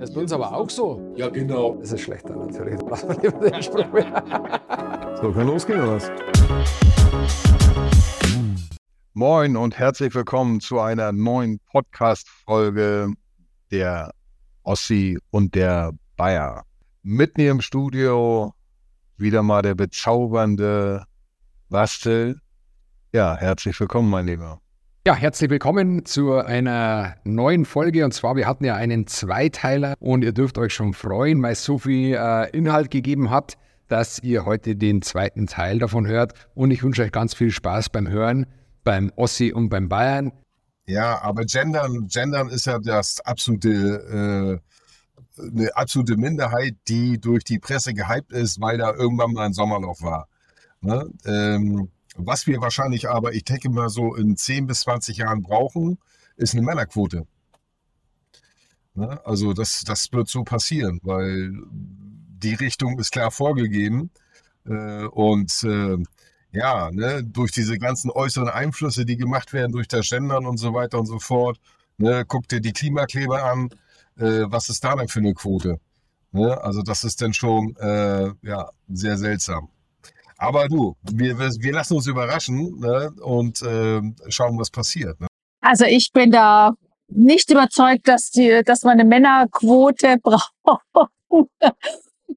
Das ist bei uns aber auch so. Ja, genau. Das ist schlechter natürlich. Lassen wir lieber den Spruch mehr. So, kann losgehen oder was? Moin und herzlich willkommen zu einer neuen Podcast-Folge der Ossi und der Bayer. Mit mir im Studio wieder mal der bezaubernde Bastel. Ja, herzlich willkommen, mein Lieber. Ja, herzlich willkommen zu einer neuen Folge. Und zwar, wir hatten ja einen Zweiteiler und ihr dürft euch schon freuen, weil es so viel äh, Inhalt gegeben hat, dass ihr heute den zweiten Teil davon hört. Und ich wünsche euch ganz viel Spaß beim Hören, beim Ossi und beim Bayern. Ja, aber Gendern, Gendern ist ja das absolute, äh, eine absolute Minderheit, die durch die Presse gehypt ist, weil da irgendwann mal ein Sommerloch war. Ne? Ähm, was wir wahrscheinlich aber, ich denke mal so in 10 bis 20 Jahren brauchen, ist eine Männerquote. Ne? Also das, das wird so passieren, weil die Richtung ist klar vorgegeben. Äh, und äh, ja, ne, durch diese ganzen äußeren Einflüsse, die gemacht werden durch das Gendern und so weiter und so fort, ne, guck dir die Klimakleber an, äh, was ist da denn für eine Quote? Ne? Also das ist dann schon äh, ja, sehr seltsam. Aber du, wir, wir lassen uns überraschen ne? und äh, schauen, was passiert. Ne? Also ich bin da nicht überzeugt, dass, die, dass wir eine Männerquote brauchen,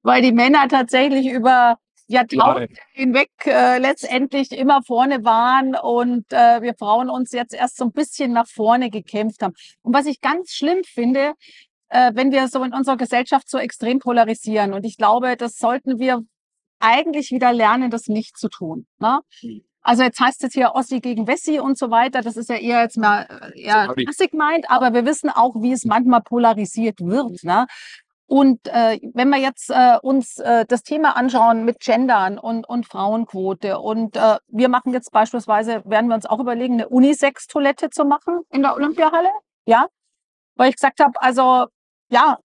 weil die Männer tatsächlich über Jahrtausende hinweg äh, letztendlich immer vorne waren und äh, wir Frauen uns jetzt erst so ein bisschen nach vorne gekämpft haben. Und was ich ganz schlimm finde, äh, wenn wir so in unserer Gesellschaft so extrem polarisieren. Und ich glaube, das sollten wir eigentlich wieder lernen, das nicht zu tun. Ne? Hm. Also jetzt heißt es hier Ossi gegen Wessi und so weiter. Das ist ja eher jetzt mal äh, eher klassik meint, aber wir wissen auch, wie es manchmal polarisiert wird. Ne? Und äh, wenn wir jetzt äh, uns äh, das Thema anschauen mit Gendern und, und Frauenquote und äh, wir machen jetzt beispielsweise, werden wir uns auch überlegen, eine Unisex-Toilette zu machen in der Olympiahalle, ja, weil ich gesagt habe, also ja,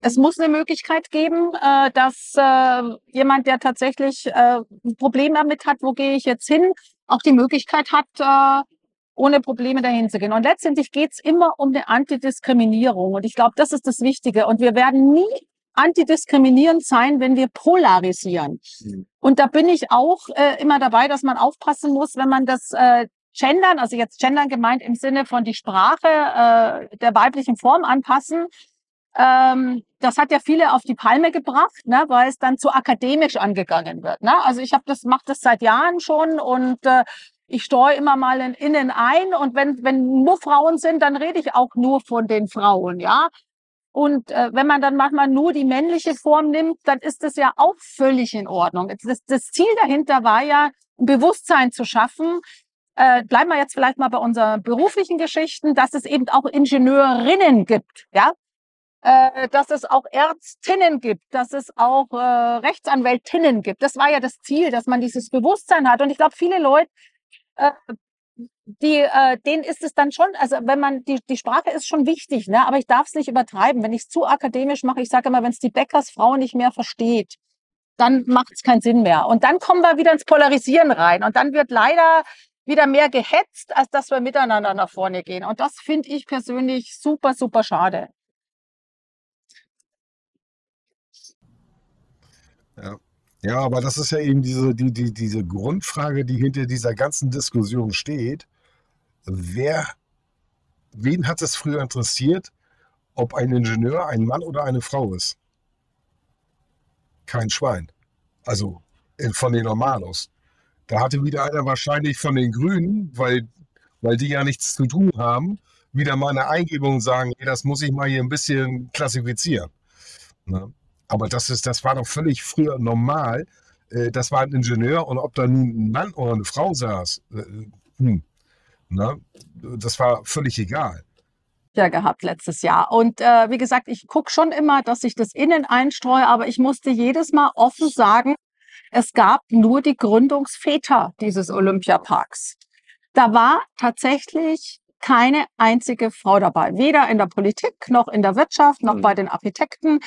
es muss eine Möglichkeit geben, äh, dass äh, jemand, der tatsächlich äh, ein Problem damit hat, wo gehe ich jetzt hin, auch die Möglichkeit hat, äh, ohne Probleme dahin zu gehen. Und letztendlich geht es immer um eine Antidiskriminierung. Und ich glaube, das ist das Wichtige. Und wir werden nie antidiskriminierend sein, wenn wir polarisieren. Mhm. Und da bin ich auch äh, immer dabei, dass man aufpassen muss, wenn man das äh, Gendern, also jetzt Gendern gemeint im Sinne von die Sprache äh, der weiblichen Form anpassen, ähm, das hat ja viele auf die Palme gebracht, ne, weil es dann zu akademisch angegangen wird. Ne? Also ich habe das mache das seit Jahren schon und äh, ich streue immer mal in innen ein und wenn wenn nur Frauen sind, dann rede ich auch nur von den Frauen, ja. Und äh, wenn man dann manchmal nur die männliche Form nimmt, dann ist das ja auch völlig in Ordnung. Das, das Ziel dahinter war ja, ein Bewusstsein zu schaffen. Äh, bleiben wir jetzt vielleicht mal bei unseren beruflichen Geschichten, dass es eben auch Ingenieurinnen gibt, ja, äh, dass es auch Ärztinnen gibt, dass es auch äh, Rechtsanwältinnen gibt. Das war ja das Ziel, dass man dieses Bewusstsein hat. Und ich glaube, viele Leute, äh, die, äh, denen ist es dann schon, also wenn man, die, die Sprache ist schon wichtig, ne? aber ich darf es nicht übertreiben. Wenn ich es zu akademisch mache, ich sage immer, wenn es die Bäckersfrau nicht mehr versteht, dann macht es keinen Sinn mehr. Und dann kommen wir wieder ins Polarisieren rein. Und dann wird leider wieder mehr gehetzt, als dass wir miteinander nach vorne gehen. Und das finde ich persönlich super, super schade. Ja. ja, aber das ist ja eben diese, die, die, diese Grundfrage, die hinter dieser ganzen Diskussion steht. Wer, wen hat es früher interessiert, ob ein Ingenieur ein Mann oder eine Frau ist? Kein Schwein. Also von den Normalos. Da hatte wieder einer wahrscheinlich von den Grünen, weil, weil die ja nichts zu tun haben, wieder mal eine Eingebung sagen, hey, das muss ich mal hier ein bisschen klassifizieren. Ne? Aber das, ist, das war doch völlig früher normal. Äh, das war ein Ingenieur und ob da nun ein Mann oder eine Frau saß, äh, hm, na, das war völlig egal. Ja, gehabt letztes Jahr. Und äh, wie gesagt, ich gucke schon immer, dass ich das innen einstreue, aber ich musste jedes Mal offen sagen, es gab nur die Gründungsväter dieses Olympiaparks. Da war tatsächlich keine einzige Frau dabei, weder in der Politik noch in der Wirtschaft noch mhm. bei den Architekten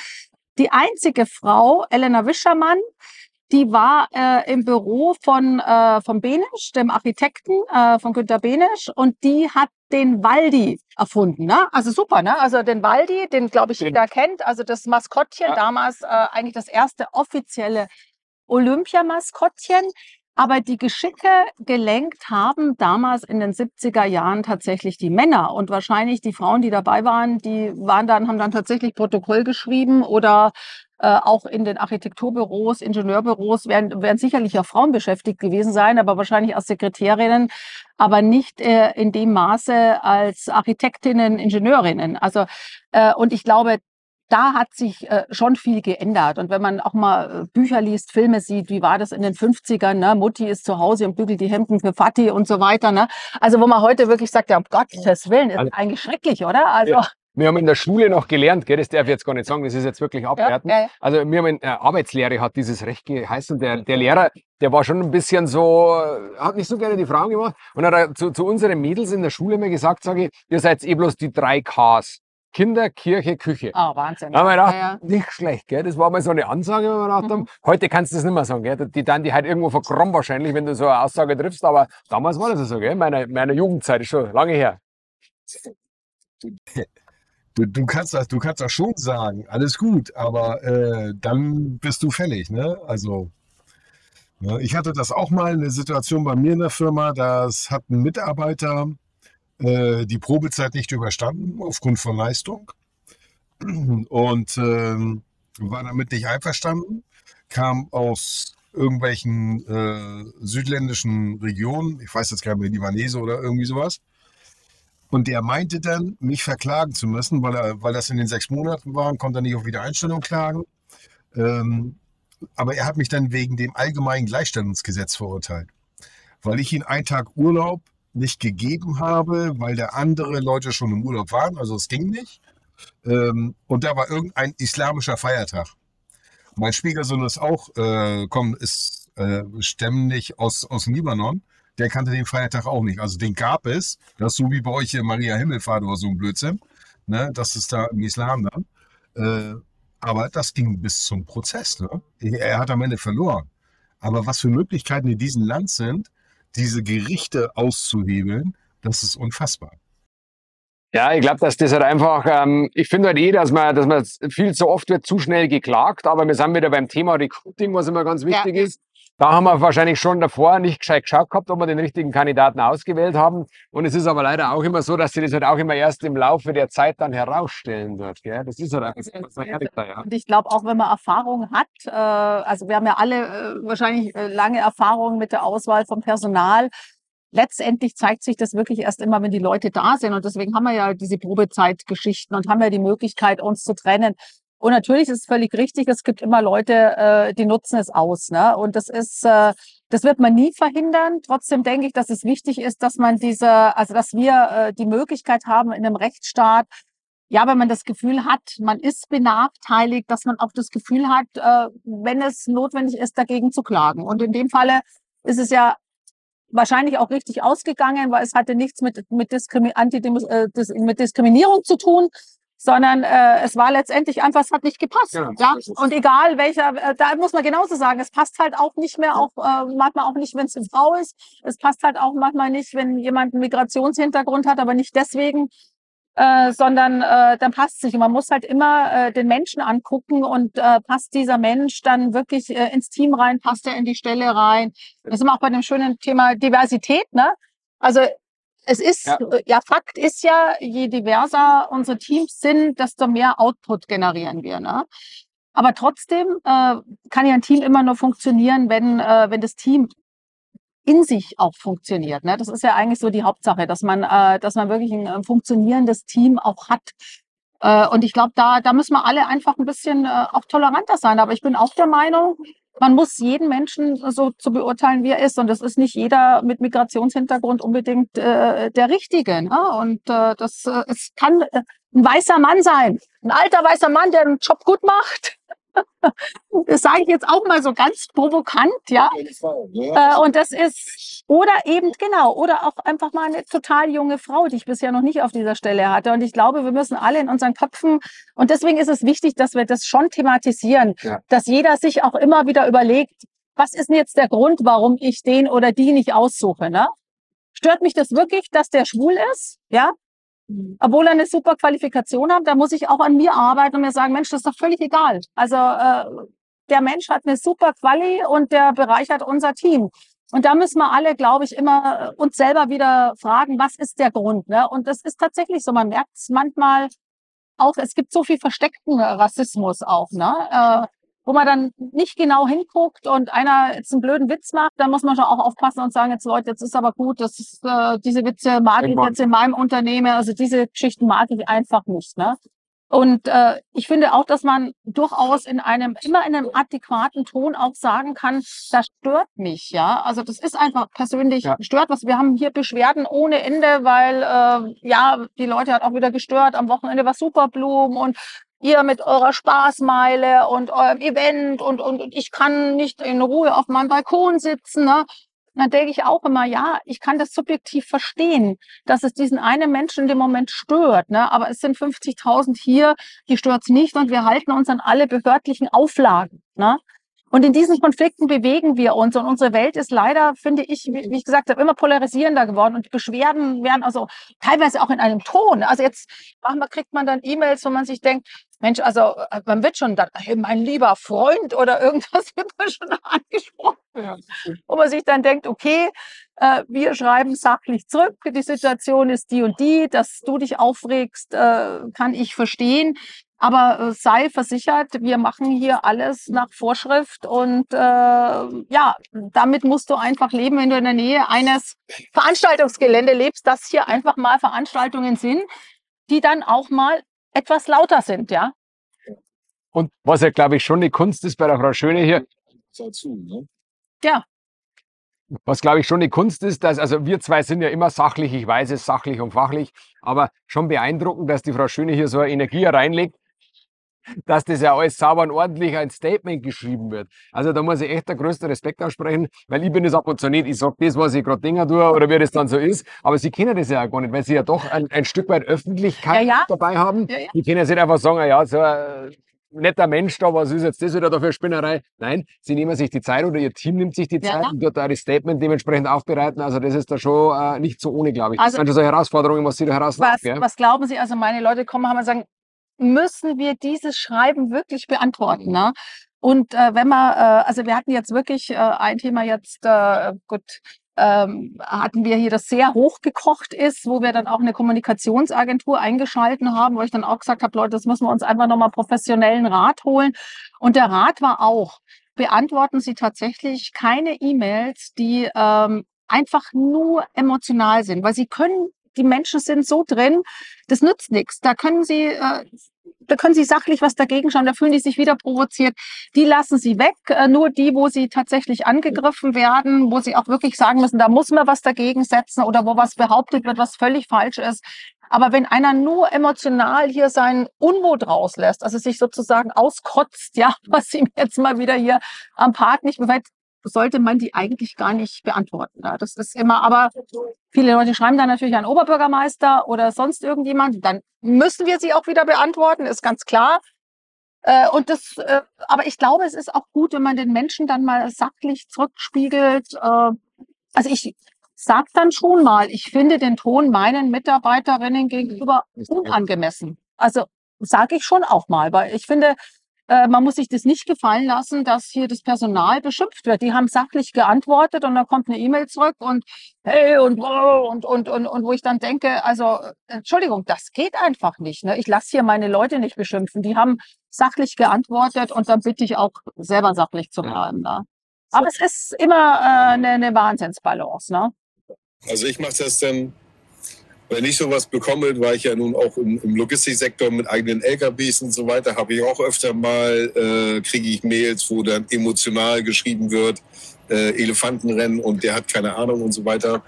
die einzige Frau, Elena Wischermann, die war äh, im Büro von, äh, von Benisch, dem Architekten äh, von Günter Benisch, und die hat den Waldi erfunden. Ne? Also super, ne? Also den Waldi, den glaube ich jeder kennt, also das Maskottchen, Ja. damals äh, eigentlich das erste offizielle Olympiamaskottchen. Aber die Geschicke gelenkt haben damals in den 70er Jahren tatsächlich die Männer. Und wahrscheinlich die Frauen, die dabei waren, die waren dann, haben dann tatsächlich Protokoll geschrieben oder äh, auch in den Architekturbüros, Ingenieurbüros werden, werden sicherlich auch Frauen beschäftigt gewesen sein, aber wahrscheinlich als Sekretärinnen, aber nicht äh, in dem Maße als Architektinnen, Ingenieurinnen. Also, äh, und ich glaube, da hat sich äh, schon viel geändert. Und wenn man auch mal äh, Bücher liest, Filme sieht, wie war das in den 50ern, ne? Mutti ist zu Hause und bügelt die Hemden für Vati und so weiter. Ne? Also wo man heute wirklich sagt, ja, um Gottes Willen, ist Also- eigentlich schrecklich, oder? Also, Ja. Wir haben in der Schule noch gelernt, gell, das darf ich jetzt gar nicht sagen, das ist jetzt wirklich abwertend. ja, ja. Also wir haben in äh, Arbeitslehre hat dieses Recht geheißen. Der, der Lehrer, der war schon ein bisschen so, äh, hat nicht so gerne die Frauen gemacht. Und hat er zu, zu unseren Mädels in der Schule immer gesagt, sage ich, ihr seid eh bloß die drei Ks. Kinder, Kirche, Küche. Ah, Wahnsinn. Da haben wir gedacht, Ja, ja. nicht schlecht, gell? Das war mal so eine Ansage, wo wir gedacht haben. Heute kannst du das nicht mehr sagen, gell? Die dann die halt irgendwo verkrommen wahrscheinlich, wenn du so eine Aussage triffst. Aber damals war das so, gell? Meine, meine Jugendzeit ist schon lange her. Du, du, kannst das, du kannst das schon sagen, alles gut, aber äh, dann bist du fällig. Ne? Also, ne, ich hatte das auch mal, eine Situation bei mir in der Firma, das hat ein Mitarbeiter äh, die Probezeit nicht überstanden aufgrund von Leistung und ähm, war damit nicht einverstanden, kam aus irgendwelchen äh, südländischen Regionen, ich weiß jetzt gar nicht mehr, Libanese oder irgendwie sowas. Und der meinte dann, mich verklagen zu müssen, weil, er, weil das in den sechs Monaten war, und konnte nicht auf Wiedereinstellung klagen. Ähm, aber er hat mich dann wegen dem allgemeinen Gleichstellungsgesetz verurteilt, weil ich ihm einen Tag Urlaub nicht gegeben habe, weil da andere Leute schon im Urlaub waren, also es ging nicht. Ähm, und da war irgendein islamischer Feiertag. Mein Schwiegersohn ist auch, äh, komm, ist äh, ständig aus, aus dem Libanon. Der kannte den Feiertag auch nicht. Also den gab es. Das ist so wie bei euch hier Maria Himmelfahrt oder so ein Blödsinn. Ne? Das ist da im Islam dann. Äh, aber das ging bis zum Prozess. Ne? Er hat am Ende verloren. Aber was für Möglichkeiten in diesem Land sind, diese Gerichte auszuhebeln, das ist unfassbar. Ja, ich glaube, dass das halt einfach, ähm, ich finde halt eh, dass man, dass man viel zu oft wird zu schnell geklagt, aber wir sind wieder beim Thema Recruiting, was immer ganz wichtig Ja. ist. Da haben wir wahrscheinlich schon davor nicht gescheit geschaut gehabt, ob wir den richtigen Kandidaten ausgewählt haben. Und es ist aber leider auch immer so, dass sie das halt auch immer erst im Laufe der Zeit dann herausstellen wird. Gell? Das ist halt einfach, sein, ja. Und ich glaube auch, wenn man Erfahrung hat, äh, also wir haben ja alle äh, wahrscheinlich äh, lange Erfahrung mit der Auswahl vom Personal. Letztendlich zeigt sich das wirklich erst immer, wenn die Leute da sind. Und deswegen haben wir ja diese Probezeitgeschichten und haben ja die Möglichkeit, uns zu trennen. Und natürlich ist es völlig richtig, es gibt immer Leute, äh, die nutzen es aus. Ne? Und das ist, äh, das wird man nie verhindern. Trotzdem denke ich, dass es wichtig ist, dass man diese, also dass wir äh, die Möglichkeit haben in einem Rechtsstaat, ja, wenn man das Gefühl hat, man ist benachteiligt, dass man auch das Gefühl hat, äh, wenn es notwendig ist, dagegen zu klagen. Und in dem Falle ist es ja wahrscheinlich auch richtig ausgegangen, weil es hatte nichts mit, mit, Diskrimi Antidemus, äh, mit Diskriminierung zu tun, sondern äh, es war letztendlich einfach, es hat nicht gepasst. Genau. Ja? Und egal welcher, äh, da muss man genauso sagen, es passt halt auch nicht mehr, auch äh, manchmal auch nicht, wenn es eine Frau ist. Es passt halt auch manchmal nicht, wenn jemand einen Migrationshintergrund hat, aber nicht deswegen, äh, sondern äh, dann passt es nicht. Und man muss halt immer äh, den Menschen angucken und äh, passt dieser Mensch dann wirklich äh, ins Team rein, passt er in die Stelle rein. Das sind wir auch bei dem schönen Thema Diversität, ne? Also es ist, Ja. ja. ja, Fakt ist ja, je diverser unsere Teams sind, desto mehr Output generieren wir. Ne? Aber trotzdem äh, kann ja ein Team immer nur funktionieren, wenn, äh, wenn das Team in sich auch funktioniert. Ne? Das ist ja eigentlich so die Hauptsache, dass man, äh, dass man wirklich ein, äh, funktionierendes Team auch hat. Äh, und ich glaube, da, da müssen wir alle einfach ein bisschen äh, auch toleranter sein. Aber ich bin auch der Meinung, man muss jeden Menschen so zu beurteilen, wie er ist. Und das ist nicht jeder mit Migrationshintergrund unbedingt äh, der Richtige. Ne? Und äh, das äh, es kann äh, ein weißer Mann sein, ein alter weißer Mann, der den Job gut macht. Das sage ich jetzt auch mal so ganz provokant, ja. Äh, und das ist, oder eben, genau, oder auch einfach mal eine total junge Frau, die ich bisher noch nicht auf dieser Stelle hatte. Und ich glaube, wir müssen alle in unseren Köpfen, und deswegen ist es wichtig, dass wir das schon thematisieren, Ja. dass jeder sich auch immer wieder überlegt, was ist denn jetzt der Grund, warum ich den oder die nicht aussuche, ne? Stört mich das wirklich, dass der schwul ist? Ja? Obwohl er eine super Qualifikation hat, da muss ich auch an mir arbeiten und mir sagen, Mensch, das ist doch völlig egal. Also äh, der Mensch hat eine super Quali und der bereichert unser Team. Und da müssen wir alle, glaube ich, immer äh, uns selber wieder fragen, was ist der Grund? Ne? Und das ist tatsächlich so, man merkt es manchmal auch, es gibt so viel versteckten Rassismus auch, ne? Äh, wo man dann nicht genau hinguckt und einer jetzt einen blöden Witz macht, dann muss man schon auch aufpassen und sagen, jetzt Leute, jetzt ist aber gut, das ist, äh, diese Witze mag ich jetzt in meinem Unternehmen, also diese Geschichten mag ich einfach nicht. Ne? Und äh, ich finde auch, dass man durchaus in einem, immer in einem adäquaten Ton auch sagen kann, das stört mich, ja. Also das ist einfach persönlich ja. stört was. Wir haben hier Beschwerden ohne Ende, weil äh, ja, die Leute hat auch wieder gestört. Am Wochenende war Superblumen und ihr mit eurer Spaßmeile und eurem Event und, und, und ich kann nicht in Ruhe auf meinem Balkon sitzen. Ne? dann denke ich auch immer, ja, ich kann das subjektiv verstehen, dass es diesen einen Menschen in dem Moment stört. Ne? Aber es sind 50.000 hier, die stört's nicht und wir halten uns an alle behördlichen Auflagen. Ne? Und in diesen Konflikten bewegen wir uns. Und unsere Welt ist leider, finde ich, wie ich gesagt habe, immer polarisierender geworden. Und die Beschwerden werden also teilweise auch in einem Ton. Also jetzt manchmal kriegt man dann E-Mails, wo man sich denkt, Mensch, also äh, man wird schon dann, hey, mein lieber Freund oder irgendwas wird man schon angesprochen. Ja. Wo man sich dann denkt, okay, äh, wir schreiben sachlich zurück, die Situation ist die und die, dass du dich aufregst, äh, kann ich verstehen. Aber äh, sei versichert, wir machen hier alles nach Vorschrift und äh, ja, damit musst du einfach leben, wenn du in der Nähe eines Veranstaltungsgelände lebst, dass hier einfach mal Veranstaltungen sind, die dann auch mal etwas lauter sind, ja. Und was ja, glaube ich, schon eine Kunst ist bei der Frau Schöne hier. Dazu, ne? Ja. Was, glaube ich, schon eine Kunst ist, dass, also wir zwei sind ja immer sachlich, ich weiß es, sachlich und fachlich, aber schon beeindruckend, dass die Frau Schöne hier so eine Energie reinlegt, dass das ja alles sauber und ordentlich ein Statement geschrieben wird. Also da muss ich echt der größte Respekt aussprechen, weil ich bin das ab und zu nicht. Ich sage das, was ich gerade Dinger tue oder wie das dann so ist. Aber sie kennen das ja auch gar nicht, weil sie ja doch ein, ein Stück weit Öffentlichkeit ja, ja. dabei haben. Ja, die können ja nicht einfach sagen, ja, so ein netter Mensch da, was ist jetzt das wieder da für Spinnerei? Nein, sie nehmen sich die Zeit oder ihr Team nimmt sich die Zeit und dort das Statement dementsprechend aufbereiten. Also das ist da schon äh, nicht so ohne, glaube ich. Also, das sind schon so Herausforderungen, was sie da herausfordern. Was, was glauben Sie, also meine Leute kommen haben und sagen, müssen wir dieses Schreiben wirklich beantworten. Ne? Und äh, wenn man, äh, also wir hatten jetzt wirklich äh, ein Thema jetzt, äh, gut, ähm, hatten wir hier, das sehr hochgekocht ist, wo wir dann auch eine Kommunikationsagentur eingeschalten haben, wo ich dann auch gesagt habe, Leute, das müssen wir uns einfach nochmal professionellen Rat holen. Und der Rat war auch, beantworten Sie tatsächlich keine E-Mails, die ähm, einfach nur emotional sind, weil Sie können die Menschen sind so drin, das nützt nichts. Da können sie, äh, da können sie sachlich was dagegen schauen, da fühlen die sich wieder provoziert. Die lassen sie weg. Äh, nur die, wo sie tatsächlich angegriffen werden, wo sie auch wirklich sagen müssen, da muss man was dagegen setzen oder wo was behauptet wird, was völlig falsch ist. Aber wenn einer nur emotional hier seinen Unmut rauslässt, also sich sozusagen auskotzt, ja, was ihm jetzt mal wieder hier am Park nicht gefällt, sollte man die eigentlich gar nicht beantworten. Ja, das ist immer, aber viele Leute schreiben dann natürlich an Oberbürgermeister oder sonst irgendjemand. Dann müssen wir sie auch wieder beantworten, ist ganz klar. Äh, und das, äh, aber ich glaube, es ist auch gut, wenn man den Menschen dann mal sachlich zurückspiegelt. Äh, also ich sag dann schon mal, ich finde den Ton meinen Mitarbeiterinnen gegenüber unangemessen. Also sage ich schon auch mal, weil ich finde, äh, man muss sich das nicht gefallen lassen, dass hier das Personal beschimpft wird. Die haben sachlich geantwortet und dann kommt eine E-Mail zurück und hey und, und, und, und, und wo ich dann denke, also Entschuldigung, das geht einfach nicht. Ne? Ich lasse hier meine Leute nicht beschimpfen. Die haben sachlich geantwortet und dann bitte ich auch selber sachlich zu bleiben. Ne? Aber es ist immer äh, eine, eine Wahnsinnsbalance. Ne? Also ich mache das dann wenn ich sowas bekomme, war ich ja nun auch im, im Logistiksektor mit eigenen LKWs und so weiter, habe ich auch öfter mal, äh, kriege ich Mails, wo dann emotional geschrieben wird, äh, Elefantenrennen und der hat keine Ahnung und so weiter.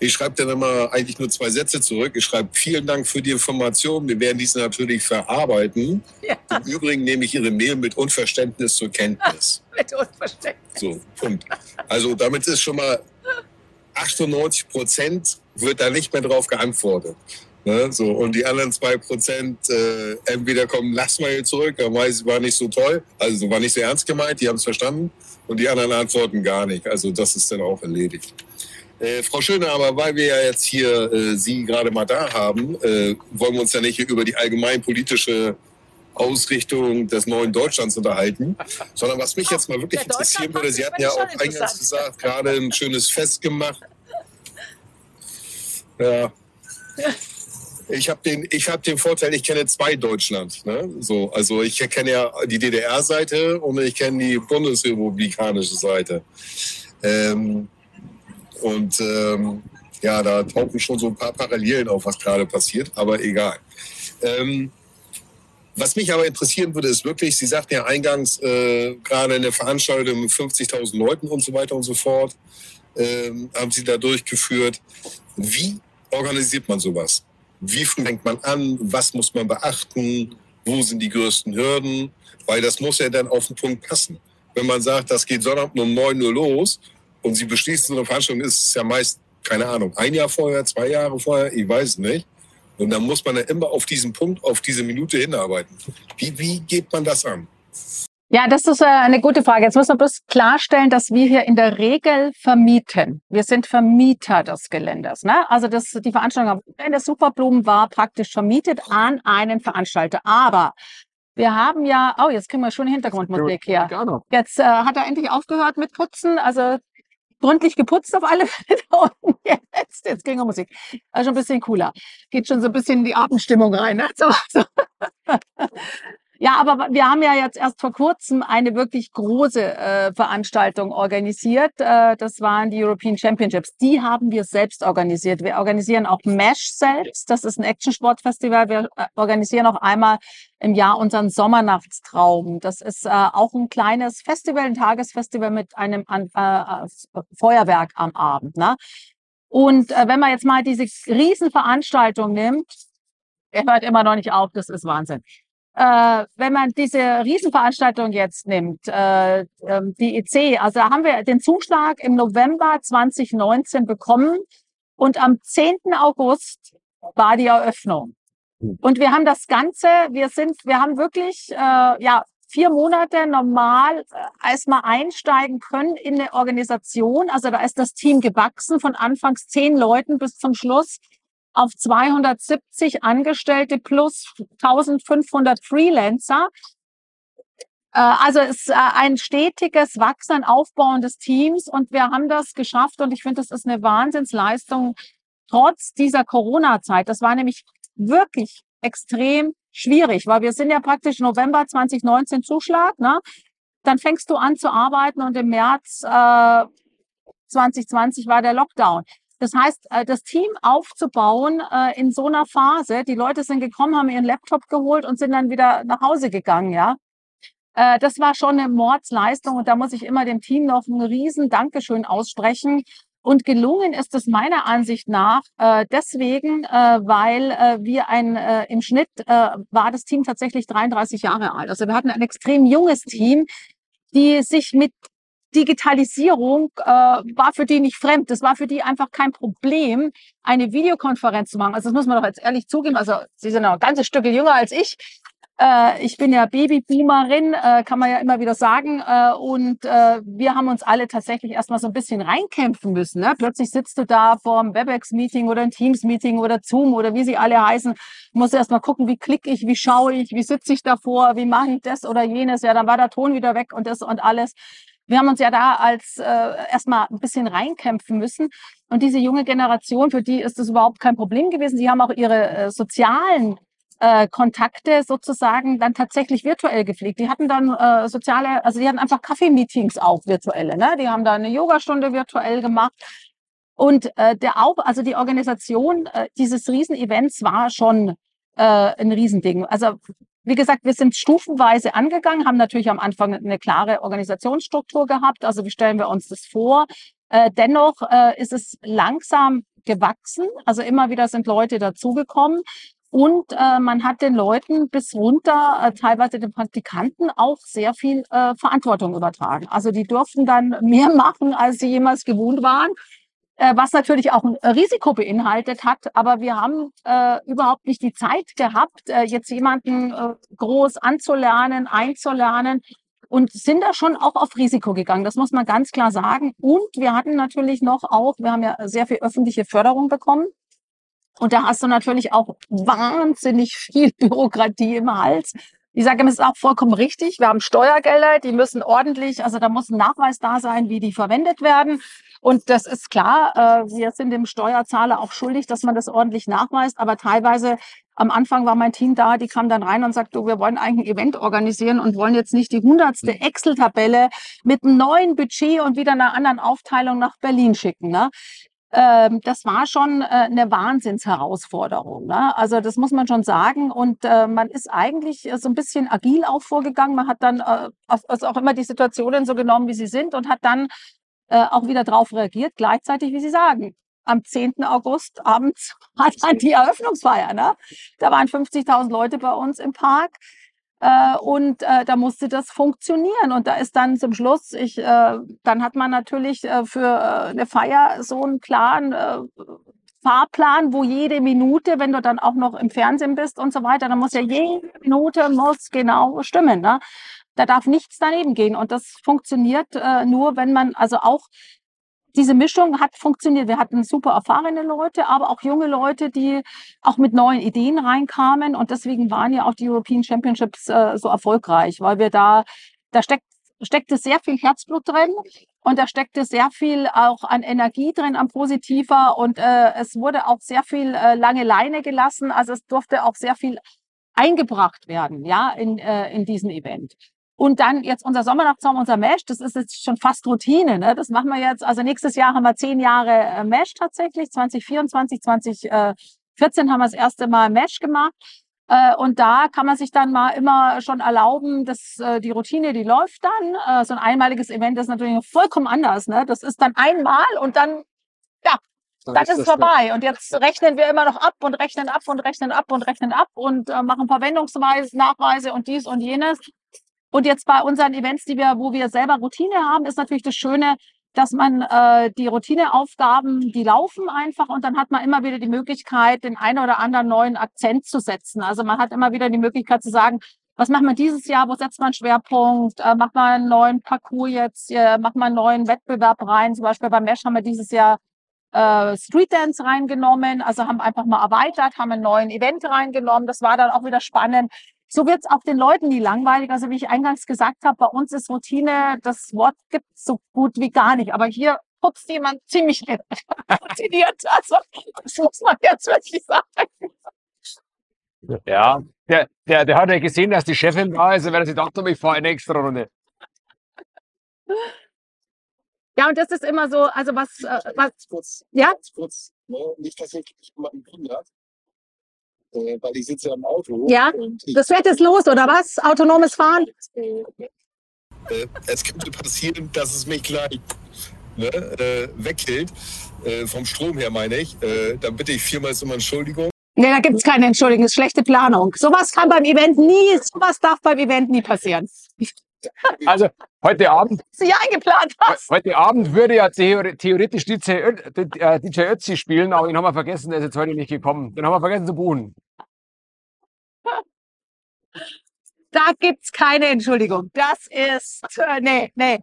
Ich schreibe dann immer eigentlich nur zwei Sätze zurück. Ich schreibe vielen Dank für die Information. Wir werden diese natürlich verarbeiten. Ja. Im Übrigen nehme ich Ihre Mail mit Unverständnis zur Kenntnis. mit Unverständnis. So, Punkt. Also damit ist schon mal 98 Prozent wird da nicht mehr drauf geantwortet. Ne? So, und die anderen zwei Prozent äh, entweder kommen, lass mal zurück, dann weiß ich, war nicht so toll, also war nicht so ernst gemeint, die haben es verstanden und die anderen antworten gar nicht. Also das ist dann auch erledigt. Äh, Frau Schöne, aber weil wir ja jetzt hier äh, Sie gerade mal da haben, äh, wollen wir uns ja nicht über die allgemeinpolitische Ausrichtung des neuen Deutschlands unterhalten, sondern was mich jetzt mal wirklich interessieren würde, Sie hatten ja auch eingangs gesagt, gerade ein schönes Fest gemacht. Ja. Ich habe den, hab den Vorteil, ich kenne zwei Deutschland. Ne? So, also ich kenne ja die DDR-Seite und ich kenne die bundesrepublikanische Seite. Ähm, und ähm, ja, da tauchen schon so ein paar Parallelen auf, was gerade passiert, aber egal. Ähm, was mich aber interessieren würde, ist wirklich, Sie sagten ja eingangs, äh, gerade eine Veranstaltung mit 50.000 Leuten und so weiter und so fort, ähm, haben Sie da durchgeführt. Wie organisiert man sowas? Wie fängt man an? Was muss man beachten? Wo sind die größten Hürden? Weil das muss ja dann auf den Punkt passen. Wenn man sagt, das geht Sonnabend um 9 Uhr los und Sie beschließen so eine Veranstaltung, ist es ja meist, keine Ahnung, ein Jahr vorher, zwei Jahre vorher, ich weiß nicht. Und dann muss man ja immer auf diesen Punkt, auf diese Minute hinarbeiten. Wie, wie geht man das an? Ja, das ist äh, eine gute Frage. Jetzt muss man bloß klarstellen, dass wir hier in der Regel vermieten. Wir sind Vermieter des Geländes. Ne? Also das, die Veranstaltung in der Superblumen war praktisch vermietet an einen Veranstalter. Aber wir haben ja, oh, jetzt kriegen wir schon Hintergrundmusik hier. Jetzt äh, hat er endlich aufgehört mit Putzen. Also gründlich geputzt auf alle Fälle unten jetzt. Jetzt ging Musik. Also schon ein bisschen cooler. Geht schon so ein bisschen in die Abendstimmung rein. Ne? So, so. Ja, aber wir haben ja jetzt erst vor kurzem eine wirklich große äh, Veranstaltung organisiert. Äh, das waren die European Championships. Die haben wir selbst organisiert. Wir organisieren auch MASH selbst. Das ist ein Action-Sport-Festival. Wir äh, organisieren auch einmal im Jahr unseren Sommernachtstraum. Das ist äh, auch ein kleines Festival, ein Tagesfestival mit einem äh, äh, Feuerwerk am Abend. Ne? Und äh, wenn man jetzt mal diese Riesenveranstaltung nimmt, er hört immer noch nicht auf, das ist Wahnsinn äh, wenn man diese Riesenveranstaltung jetzt nimmt, äh, ähm, die EC, also da haben wir den Zuschlag im November 2019 bekommen und am 10. August war die Eröffnung. Hm. Und wir haben das Ganze, wir sind, wir haben wirklich, äh, ja, vier Monate normal äh, erstmal einsteigen können in eine Organisation. Also da ist das Team gewachsen von anfangs zehn Leuten bis zum Schluss auf 270 Angestellte plus 1500 Freelancer. Äh, also es ist äh, ein stetiges Wachsen, Aufbauen des Teams und wir haben das geschafft und ich finde, das ist eine Wahnsinnsleistung trotz dieser Corona-Zeit. Das war nämlich wirklich extrem schwierig, weil wir sind ja praktisch November 2019 Zuschlag, ne? Dann fängst du an zu arbeiten und im März äh, 2020 war der Lockdown. Das heißt, äh, das Team aufzubauen äh, in so einer Phase, die Leute sind gekommen, haben ihren Laptop geholt und sind dann wieder nach Hause gegangen, ja. Äh, das war schon eine Mordsleistung und da muss ich immer dem Team noch ein riesen Dankeschön aussprechen. Und gelungen ist es meiner Ansicht nach deswegen, weil wir ein im Schnitt war das Team tatsächlich 33 Jahre alt. Also wir hatten ein extrem junges Team, die sich mit Digitalisierung äh, war für die nicht fremd. Das war für die einfach kein Problem, eine Videokonferenz zu machen. Also das muss man doch jetzt ehrlich zugeben. Also Sie sind noch ein ganzes Stück jünger als ich. Äh, ich bin ja Babyboomerin, äh, kann man ja immer wieder sagen. Äh, und äh, wir haben uns alle tatsächlich erstmal so ein bisschen reinkämpfen müssen. Ne? Plötzlich sitzt du da vor einem WebEx-Meeting oder ein Teams-Meeting oder Zoom oder wie sie alle heißen. Du musst erstmal gucken, wie klicke ich, wie schaue ich, wie sitze ich davor, wie mache ich das oder jenes. Ja, dann war der Ton wieder weg und das und alles. Wir haben uns ja da als äh, erstmal ein bisschen reinkämpfen müssen. Und diese junge Generation, für die ist das überhaupt kein Problem gewesen. Sie haben auch ihre äh, sozialen äh, Kontakte sozusagen dann tatsächlich virtuell gepflegt. Die hatten dann äh, soziale, also die hatten einfach Kaffeemeetings auch virtuelle. Ne? Die haben da eine Yogastunde virtuell gemacht. Und äh, der auch, also die Organisation äh, dieses Riesenevents war schon äh, ein Riesending. Also wie gesagt, wir sind stufenweise angegangen, haben natürlich am Anfang eine klare Organisationsstruktur gehabt. Also wie stellen wir uns das vor? Äh, dennoch äh, ist es langsam gewachsen. Also immer wieder sind Leute dazugekommen. Und äh, man hat den Leuten bis runter, äh, teilweise den Praktikanten, auch sehr viel äh, Verantwortung übertragen. Also die durften dann mehr machen, als sie jemals gewohnt waren. Äh, was natürlich auch ein Risiko beinhaltet hat. Aber wir haben äh, überhaupt nicht die Zeit gehabt, äh, jetzt jemanden äh, groß anzulernen, einzulernen und sind da schon auch auf Risiko gegangen. Das muss man ganz klar sagen. Und wir hatten natürlich noch auch, wir haben ja sehr viel öffentliche Förderung bekommen. Und da hast du natürlich auch wahnsinnig viel Bürokratie im Hals. Ich sage, es ist auch vollkommen richtig. Wir haben Steuergelder, die müssen ordentlich, also da muss ein Nachweis da sein, wie die verwendet werden. Und das ist klar, äh, wir sind dem Steuerzahler auch schuldig, dass man das ordentlich nachweist. Aber teilweise am Anfang war mein Team da, die kam dann rein und sagt, du, wir wollen eigentlich ein Event organisieren und wollen jetzt nicht die hundertste Excel-Tabelle mit einem neuen Budget und wieder einer anderen Aufteilung nach Berlin schicken. Ne? Ähm, das war schon äh, eine Wahnsinnsherausforderung. Ne? Also das muss man schon sagen. Und äh, man ist eigentlich so ein bisschen agil auch vorgegangen. Man hat dann äh, also auch immer die Situationen so genommen, wie sie sind und hat dann äh, auch wieder darauf reagiert, gleichzeitig, wie Sie sagen. Am 10. August abends hat dann die Eröffnungsfeier. Ne? Da waren 50.000 Leute bei uns im Park. Äh, und äh, da musste das funktionieren. Und da ist dann zum Schluss, ich, äh, dann hat man natürlich äh, für äh, eine Feier so einen klaren äh, Fahrplan, wo jede Minute, wenn du dann auch noch im Fernsehen bist und so weiter, dann muss ja jede Minute muss genau stimmen. Ne? Da darf nichts daneben gehen. Und das funktioniert äh, nur, wenn man also auch diese Mischung hat funktioniert. Wir hatten super erfahrene Leute, aber auch junge Leute, die auch mit neuen Ideen reinkamen. Und deswegen waren ja auch die European Championships äh, so erfolgreich, weil wir da, da steckt, steckte sehr viel Herzblut drin und da steckte sehr viel auch an Energie drin, am Positiver. Und äh, es wurde auch sehr viel äh, lange Leine gelassen. Also es durfte auch sehr viel eingebracht werden, ja, in, äh, in diesen Event. Und dann jetzt unser Sommernachtsraum, unser Mesh, das ist jetzt schon fast Routine. Ne? Das machen wir jetzt. Also nächstes Jahr haben wir zehn Jahre äh, Mesh tatsächlich. 2024, 2014 haben wir das erste Mal Mesh gemacht. Äh, und da kann man sich dann mal immer schon erlauben, dass äh, die Routine, die läuft dann. So ein einmaliges Event ist natürlich vollkommen anders. Ne? Das ist dann einmal und dann, ja, dann, dann ist es vorbei. Und jetzt rechnen wir immer noch ab und rechnen ab und rechnen ab und rechnen ab und äh, machen Verwendungsweise, Nachweise und dies und jenes. Und jetzt bei unseren Events, die wir, wo wir selber Routine haben, ist natürlich das Schöne, dass man äh, die Routineaufgaben, die laufen einfach und dann hat man immer wieder die Möglichkeit, den einen oder anderen neuen Akzent zu setzen. Also man hat immer wieder die Möglichkeit zu sagen, was macht man dieses Jahr, wo setzt man Schwerpunkt, äh, macht man einen neuen Parcours jetzt, äh, macht man einen neuen Wettbewerb rein. Zum Beispiel beim Mesh haben wir dieses Jahr äh, Street Dance reingenommen, also haben einfach mal erweitert, haben einen neuen Event reingenommen. Das war dann auch wieder spannend. So wird es auch den Leuten nie langweilig. Also wie ich eingangs gesagt habe, bei uns ist Routine, das Wort gibt es so gut wie gar nicht. Aber hier putzt jemand ziemlich routiniert. Also das muss man jetzt wirklich sagen. Ja, der, der, der hat ja gesehen, dass die Chefin da ist, und wenn er sich dachte, ich fahre eine extra Runde. Ja, und das ist immer so, also was, äh, was, kurz, ja? kurz, ne? nicht, dass ich jemanden wundert, äh, weil ich sitze am Auto. Ja, das fährt jetzt los, oder was? Autonomes Fahren? Äh, es könnte passieren, dass es mich gleich ne, äh, weghält, äh, vom Strom her meine ich. Äh, dann bitte ich viermal um Entschuldigung. Nee, da gibt es keine Entschuldigung, das ist schlechte Planung. Sowas kann beim Event nie, sowas darf beim Event nie passieren. Also heute Abend. Sie eingeplant hast. Heute Abend würde ja theoretisch DJ, äh, DJ Ötzi spielen, aber den haben wir vergessen, der ist jetzt heute nicht gekommen. Den haben wir vergessen zu buchen. Da gibt es keine Entschuldigung. Das ist, äh, nee, nee.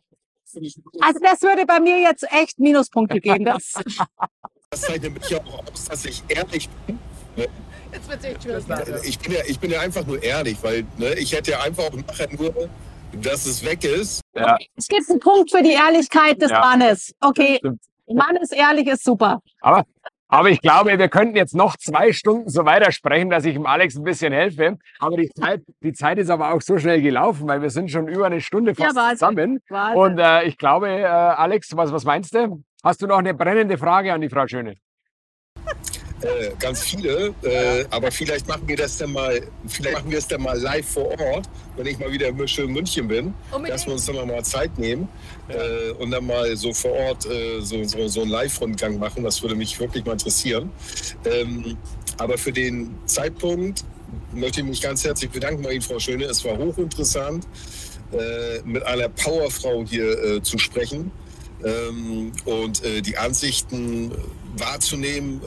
Also das würde bei mir jetzt echt Minuspunkte geben. Das, das zeichnet mich ja auch aus, dass ich ehrlich bin. Ne? Jetzt wird echt schwierig. Ich bin, ja, ich bin ja einfach nur ehrlich, weil ne, ich hätte ja einfach auch nachher nur dass es weg ist. Ja. Es gibt einen Punkt für die Ehrlichkeit des ja. Mannes. Okay, Mann ist ehrlich, ist super. Aber, aber ich glaube, wir könnten jetzt noch zwei Stunden so weitersprechen, dass ich dem Alex ein bisschen helfe. Aber die Zeit, die Zeit ist aber auch so schnell gelaufen, weil wir sind schon über eine Stunde fast ja, zusammen. Wahnsinn. Und äh, ich glaube, äh, Alex, was, was meinst du? Hast du noch eine brennende Frage an die Frau Schöne? Äh, ganz viele, äh, aber vielleicht machen wir das dann mal, vielleicht machen wir es dann mal live vor Ort, wenn ich mal wieder schön in München bin, Unbedingt. dass wir uns dann mal Zeit nehmen äh, und dann mal so vor Ort äh, so, so, so einen Live-Rundgang machen. Das würde mich wirklich mal interessieren. Ähm, aber für den Zeitpunkt möchte ich mich ganz herzlich bedanken bei Ihnen, Frau Schöne. Es war hochinteressant, äh, mit einer Powerfrau hier zu sprechen ähm, und die Ansichten wahrzunehmen,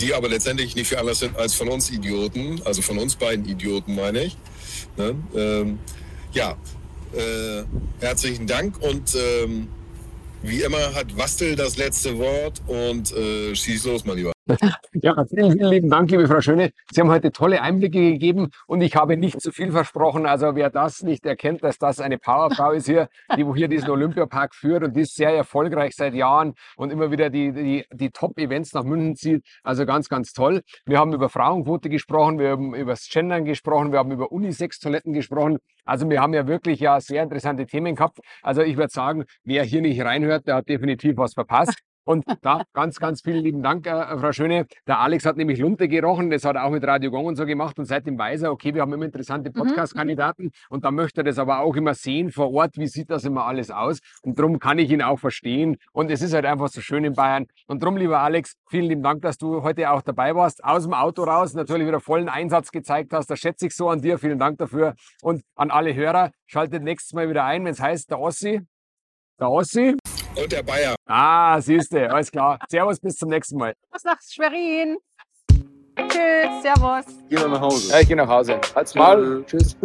die aber letztendlich nicht viel anders sind als von uns Idioten, also von uns beiden Idioten, meine ich. Ne? Ähm, ja, äh, herzlichen Dank und ähm, wie immer hat Wastel das letzte Wort und äh, schieß los, mein Lieber. Ja, vielen, vielen lieben Dank, liebe Frau Schöne. Sie haben heute tolle Einblicke gegeben und ich habe nicht zu viel versprochen. Also wer das nicht erkennt, dass das eine Powerfrau ist hier, die hier diesen Olympiapark führt und die ist sehr erfolgreich seit Jahren und immer wieder die, die, die Top-Events nach München zieht. Also ganz, ganz toll. Wir haben über Frauenquote gesprochen, wir haben über das Gendern gesprochen, wir haben über Unisex-Toiletten gesprochen. Also wir haben ja wirklich ja sehr interessante Themen gehabt. Also ich würde sagen, wer hier nicht reinhört, der hat definitiv was verpasst. Und da ganz, ganz vielen lieben Dank, äh, Frau Schöne. Der Alex hat nämlich Lunte gerochen, das hat er auch mit Radio Gong und so gemacht. Und seitdem weiß er, okay, wir haben immer interessante mhm, Podcast-Kandidaten. Mhm. Und da möchte er das aber auch immer sehen vor Ort, wie sieht das immer alles aus. Und darum kann ich ihn auch verstehen. Und es ist halt einfach so schön in Bayern. Und darum, lieber Alex, vielen lieben Dank, dass du heute auch dabei warst. Aus dem Auto raus, natürlich wieder vollen Einsatz gezeigt hast. Das schätze ich so an dir. Vielen Dank dafür. Und an alle Hörer, schaltet nächstes Mal wieder ein, wenn es heißt, der Ossi. Der Ossi. Und der Bayer. Ah, siehst du, alles klar. Servus, bis zum nächsten Mal. Was nach Schwerin. Tschüss, Servus. Geh mal nach Hause. Ja, ich gehe nach Hause. Halt's mal. Tschüss.